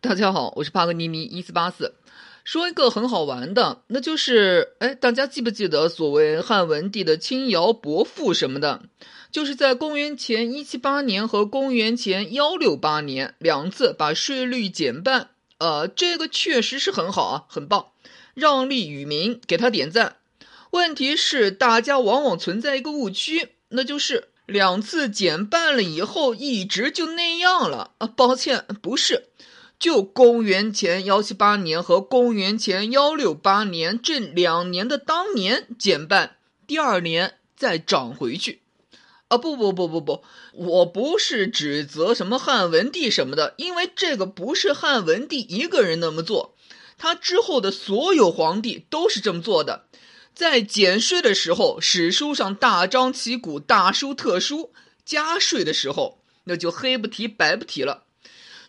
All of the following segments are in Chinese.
大家好，我是帕格尼尼一四八四。说一个很好玩的，那就是，哎，大家记不记得所谓汉文帝的轻徭薄赋什么的？就是在公元前一七八年和公元前幺六八年两次把税率减半。呃，这个确实是很好啊，很棒，让利于民，给他点赞。问题是，大家往往存在一个误区，那就是两次减半了以后，一直就那样了啊？抱歉，不是。就公元前幺七八年和公元前幺六八年这两年的当年减半，第二年再涨回去，啊不不不不不，我不是指责什么汉文帝什么的，因为这个不是汉文帝一个人那么做，他之后的所有皇帝都是这么做的，在减税的时候，史书上大张旗鼓、大书特书；加税的时候，那就黑不提白不提了。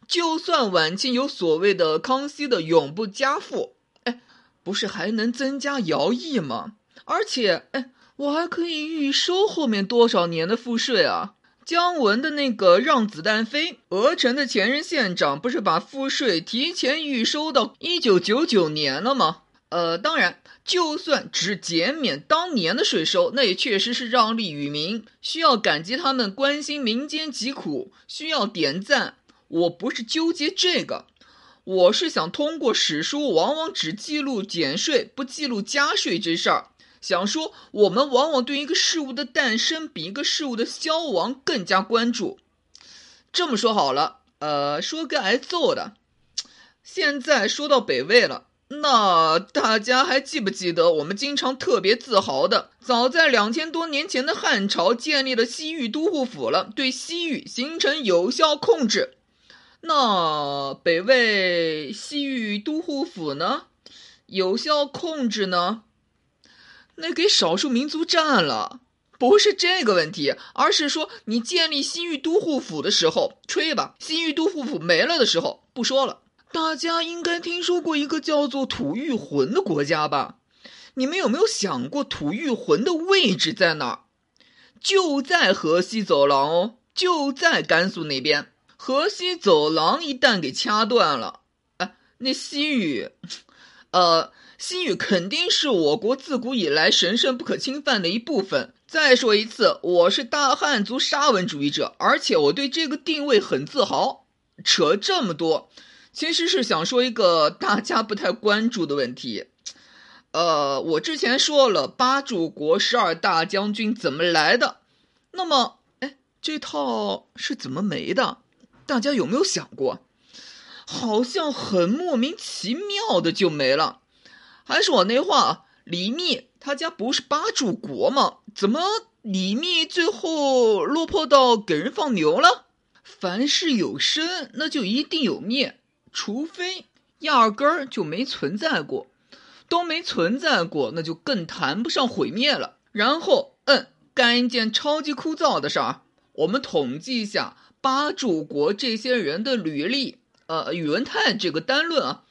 就算晚清有所谓的康熙的永不加赋，哎，不是还能增加徭役吗？而且，哎，我还可以预收后面多少年的赋税啊？姜文的那个让子弹飞，鹅城的前任县长不是把赋税提前预收到一九九九年了吗？呃，当然，就算只减免当年的税收，那也确实是让利于民，需要感激他们关心民间疾苦，需要点赞。我不是纠结这个，我是想通过史书往往只记录减税不记录加税这事儿，想说我们往往对一个事物的诞生比一个事物的消亡更加关注。这么说好了，呃，说个挨揍的。现在说到北魏了，那大家还记不记得我们经常特别自豪的，早在两千多年前的汉朝建立了西域都护府了，对西域形成有效控制。那北魏西域都护府呢？有效控制呢？那给少数民族占了，不是这个问题，而是说你建立西域都护府的时候，吹吧，西域都护府没了的时候，不说了。大家应该听说过一个叫做吐谷浑的国家吧？你们有没有想过吐谷浑的位置在哪儿？就在河西走廊哦，就在甘肃那边。河西走廊一旦给掐断了，哎，那西域，呃，西域肯定是我国自古以来神圣不可侵犯的一部分。再说一次，我是大汉族沙文主义者，而且我对这个定位很自豪。扯这么多，其实是想说一个大家不太关注的问题。呃，我之前说了八柱国十二大将军怎么来的，那么，哎，这套是怎么没的？大家有没有想过，好像很莫名其妙的就没了。还是我那话，李密他家不是八柱国吗？怎么李密最后落魄到给人放牛了？凡事有生，那就一定有灭，除非压根儿就没存在过，都没存在过，那就更谈不上毁灭了。然后，嗯，干一件超级枯燥的事儿，我们统计一下。八柱国这些人的履历，呃，宇文泰这个单论啊，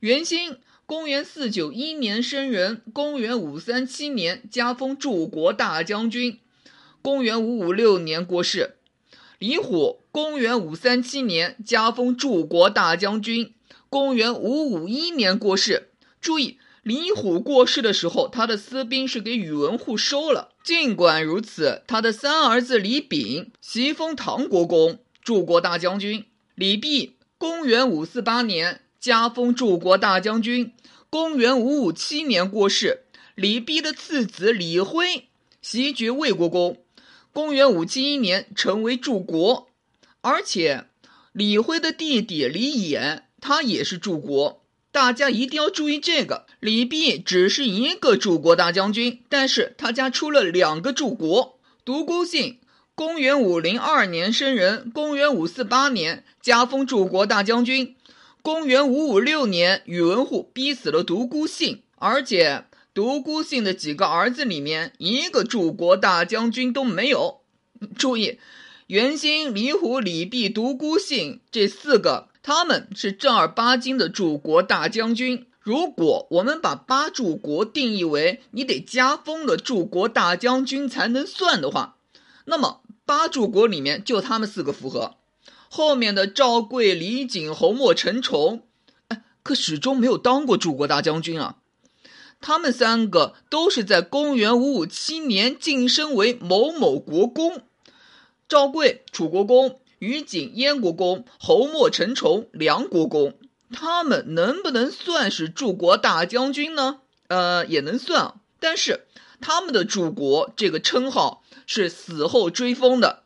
元兴，公元四九一年生人，公元五三七年加封柱国大将军，公元五五六年过世。李虎，公元五三七年加封柱国大将军，公元五五一年过世。注意。李虎过世的时候，他的私兵是给宇文护收了。尽管如此，他的三儿子李炳袭封唐国公、柱国大将军。李弼，公元五四八年加封柱国大将军，公元五五七年过世。李弼的次子李辉袭爵魏国公，公元五七一年成为柱国。而且，李辉的弟弟李衍，他也是柱国。大家一定要注意这个，李弼只是一个柱国大将军，但是他家出了两个柱国。独孤信，公元五零二年生人，公元五四八年加封柱国大将军，公元五五六年宇文护逼死了独孤信，而且独孤信的几个儿子里面一个柱国大将军都没有。注意，元兴、李虎、李弼、独孤信这四个。他们是正儿八经的柱国大将军。如果我们把八柱国定义为你得加封了柱国大将军才能算的话，那么八柱国里面就他们四个符合。后面的赵贵、李景、侯莫、陈崇，哎，可始终没有当过柱国大将军啊。他们三个都是在公元五五七年晋升为某某国公。赵贵，楚国公；于景，燕国公；侯莫、陈崇，梁国公。他们能不能算是柱国大将军呢？呃，也能算，但是他们的柱国这个称号是死后追封的。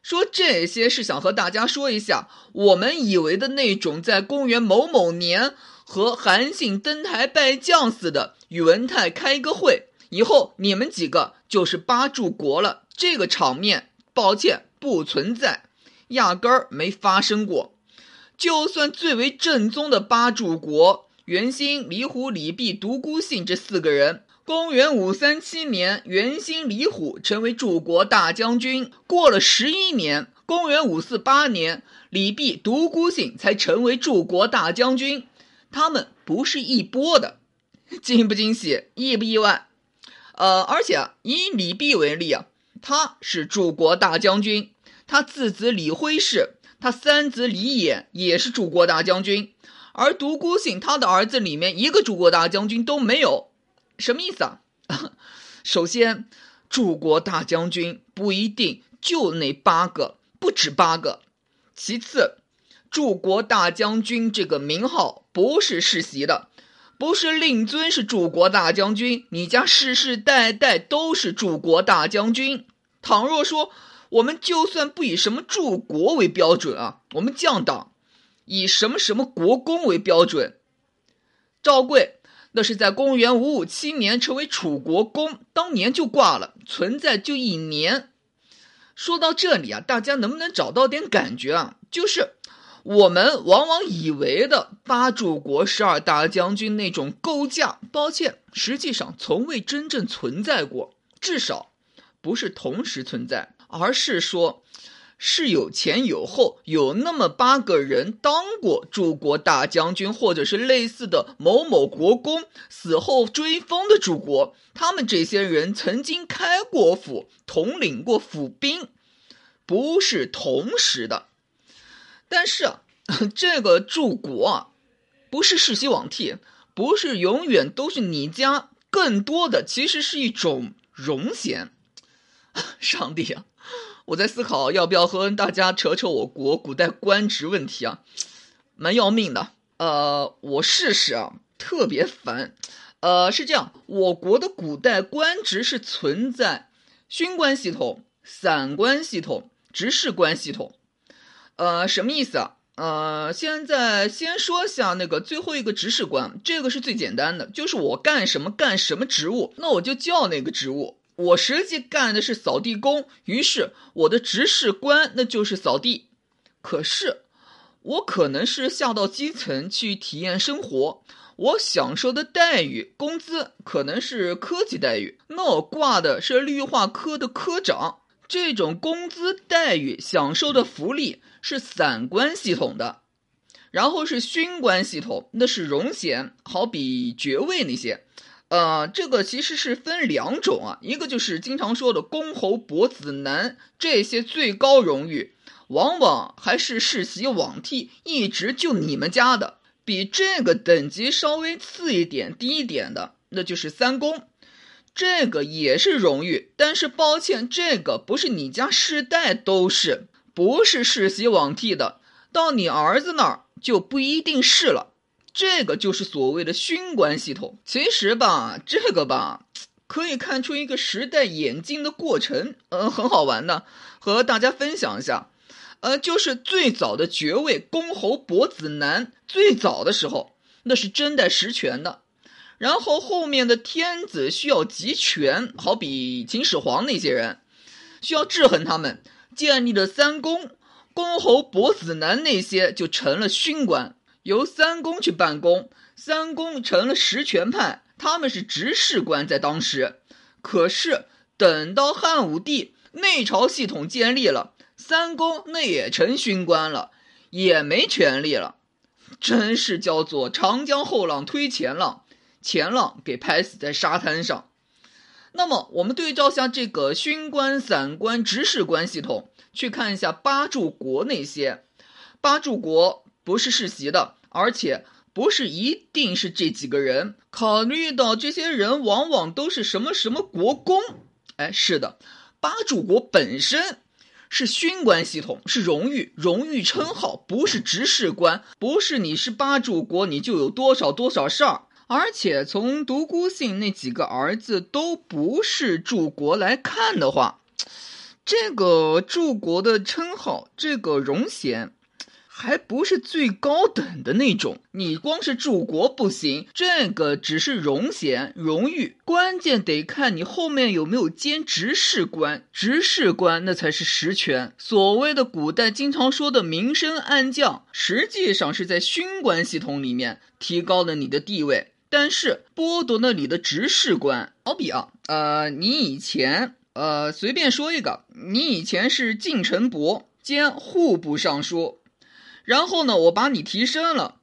说这些是想和大家说一下，我们以为的那种在公元某某年和韩信登台拜将似的，宇文泰开个会，以后你们几个就是八柱国了。这个场面，抱歉，不存在，压根儿没发生过。就算最为正宗的八柱国。元兴、李虎、李弼、独孤信这四个人，公元五三七年，元兴、李虎成为柱国大将军。过了十一年，公元五四八年，李弼、独孤信才成为柱国大将军。他们不是一波的，惊不惊喜，意不意外？呃，而且以李弼为例啊，他是柱国大将军，他次子李辉是，他三子李衍也是柱国大将军。而独孤信他的儿子里面一个柱国大将军都没有，什么意思啊？首先，柱国大将军不一定就那八个，不止八个。其次，柱国大将军这个名号不是世袭的，不是令尊是柱国大将军，你家世世代代都是柱国大将军。倘若说我们就算不以什么柱国为标准啊，我们降档。以什么什么国公为标准？赵贵那是在公元五五七年成为楚国公，当年就挂了，存在就一年。说到这里啊，大家能不能找到点感觉啊？就是我们往往以为的八柱国十二大将军那种构架，抱歉，实际上从未真正存在过，至少不是同时存在，而是说。是有前有后，有那么八个人当过柱国大将军，或者是类似的某某国公，死后追封的柱国。他们这些人曾经开过府，统领过府兵，不是同时的。但是啊，这个柱国啊，不是世袭罔替，不是永远都是你家，更多的其实是一种荣衔。上帝啊！我在思考要不要和大家扯扯我国古代官职问题啊，蛮要命的。呃，我试试啊，特别烦。呃，是这样，我国的古代官职是存在勋官系统、散官系统、执事官系统。呃，什么意思啊？呃，现在先说下那个最后一个执事官，这个是最简单的，就是我干什么干什么职务，那我就叫那个职务。我实际干的是扫地工，于是我的执事官那就是扫地。可是我可能是下到基层去体验生活，我享受的待遇、工资可能是科级待遇，那我挂的是绿化科的科长，这种工资待遇、享受的福利是散官系统的，然后是勋官系统，那是荣衔，好比爵位那些。呃，这个其实是分两种啊，一个就是经常说的公侯伯子男这些最高荣誉，往往还是世袭罔替，一直就你们家的。比这个等级稍微次一点、低一点的，那就是三公，这个也是荣誉，但是抱歉，这个不是你家世代都是，不是世袭罔替的，到你儿子那儿就不一定是了。这个就是所谓的勋官系统。其实吧，这个吧，可以看出一个时代演进的过程，呃，很好玩的，和大家分享一下。呃，就是最早的爵位公侯伯子男，最早的时候那是真代实权的，然后后面的天子需要集权，好比秦始皇那些人，需要制衡他们，建立了三公，公侯伯子男那些就成了勋官。由三公去办公，三公成了实权派，他们是执事官，在当时。可是等到汉武帝内朝系统建立了，三公那也成勋官了，也没权利了，真是叫做长江后浪推前浪，前浪给拍死在沙滩上。那么我们对照下这个勋官、散官、执事官系统，去看一下八柱国那些。八柱国不是世袭的，而且不是一定是这几个人。考虑到这些人往往都是什么什么国公，哎，是的，八柱国本身是勋官系统，是荣誉，荣誉称号，不是执事官，不是你是八柱国你就有多少多少事儿。而且从独孤信那几个儿子都不是柱国来看的话，这个柱国的称号，这个荣衔，还不是最高等的那种。你光是柱国不行，这个只是荣衔、荣誉，关键得看你后面有没有兼执事官。执事官那才是实权。所谓的古代经常说的明升暗降，实际上是在勋官系统里面提高了你的地位。但是剥夺了你的执事官，好比啊，呃，你以前，呃，随便说一个，你以前是晋城伯兼户部尚书，然后呢，我把你提升了，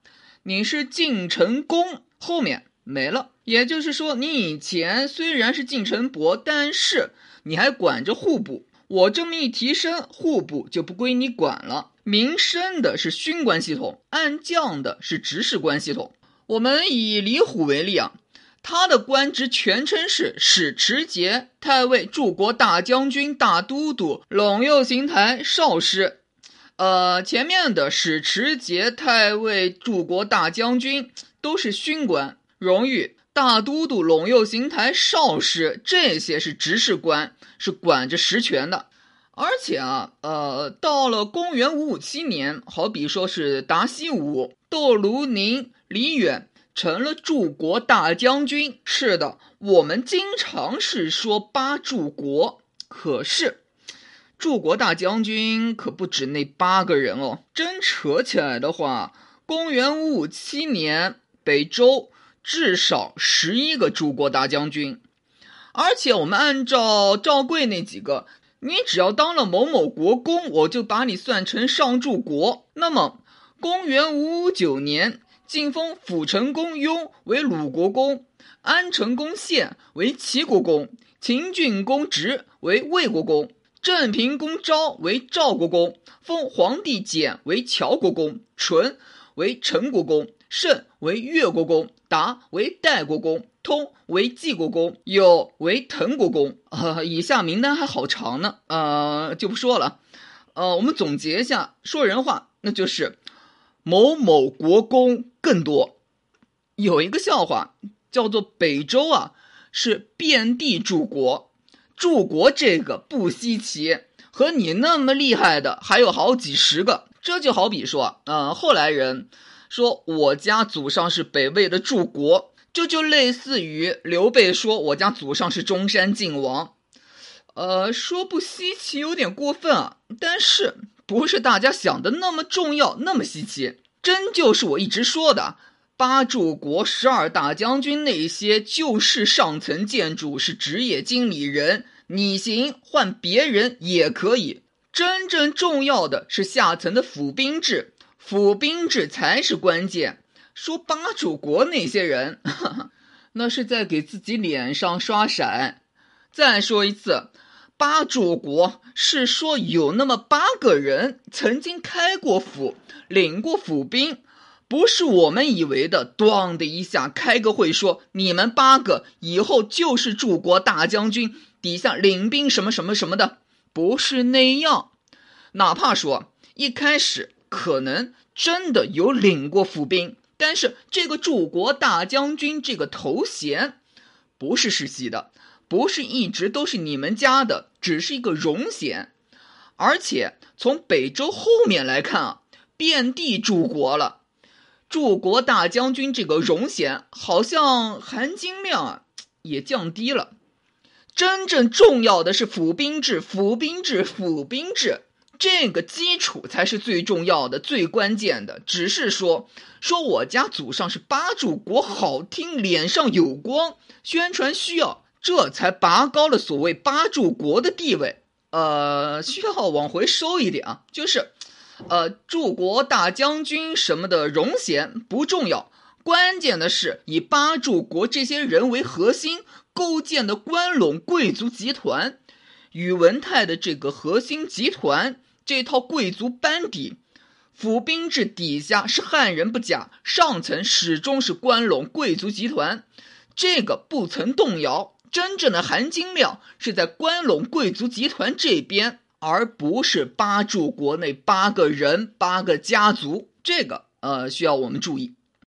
你是晋城公，后面没了。也就是说，你以前虽然是晋城伯，但是你还管着户部，我这么一提升，户部就不归你管了。明升的是勋官系统，暗降的是执事官系统。我们以李虎为例啊，他的官职全称是使持节太尉、柱国大将军、大都督、陇右行台少师。呃，前面的使持节太尉、柱国大将军都是勋官荣誉，大都督、陇右行台少师这些是执事官，是管着实权的。而且啊，呃，到了公元五五七年，好比说是达西武、窦卢宁。李远成了柱国大将军。是的，我们经常是说八柱国，可是柱国大将军可不止那八个人哦。真扯起来的话，公元五五七年，北周至少十一个柱国大将军。而且我们按照赵贵那几个，你只要当了某某国公，我就把你算成上柱国。那么，公元五五九年。晋封辅成公雍为鲁国公，安成公献为齐国公，秦郡公直为魏国公，镇平公昭为赵国公，封皇帝简为乔国公，淳为陈国公，胜为越国公，达为代国公，通为晋国公，有为滕国公。啊，以下名单还好长呢，呃，就不说了。呃，我们总结一下，说人话，那就是。某某国公更多，有一个笑话叫做北周啊是遍地柱国，柱国这个不稀奇，和你那么厉害的还有好几十个。这就好比说，呃，后来人说我家祖上是北魏的柱国，这就类似于刘备说我家祖上是中山靖王，呃，说不稀奇有点过分啊，但是。不是大家想的那么重要，那么稀奇。真就是我一直说的，八柱国十二大将军那些就是上层建筑，是职业经理人。你行换别人也可以。真正重要的是下层的府兵制，府兵制才是关键。说八柱国那些人，那是在给自己脸上刷色。再说一次。八柱国是说有那么八个人曾经开过府，领过府兵，不是我们以为的。咣的一下开个会说，你们八个以后就是柱国大将军，底下领兵什么什么什么的，不是那样。哪怕说一开始可能真的有领过府兵，但是这个柱国大将军这个头衔不是世袭的。不是一直都是你们家的，只是一个荣衔，而且从北周后面来看啊，遍地柱国了，柱国大将军这个荣衔好像含金量啊 也降低了。真正重要的是府兵制，府兵制，府兵制，这个基础才是最重要的、最关键的。只是说说我家祖上是八柱国，好听，脸上有光，宣传需要。这才拔高了所谓八柱国的地位。呃，需要往回收一点啊，就是，呃，柱国大将军什么的荣衔不重要，关键的是以八柱国这些人为核心，构建的关陇贵族集团，宇文泰的这个核心集团，这套贵族班底，府兵制底下是汉人不假，上层始终是关陇贵族集团，这个不曾动摇。真正的含金量是在关陇贵族集团这边，而不是八柱国内八个人、八个家族。这个呃，需要我们注意。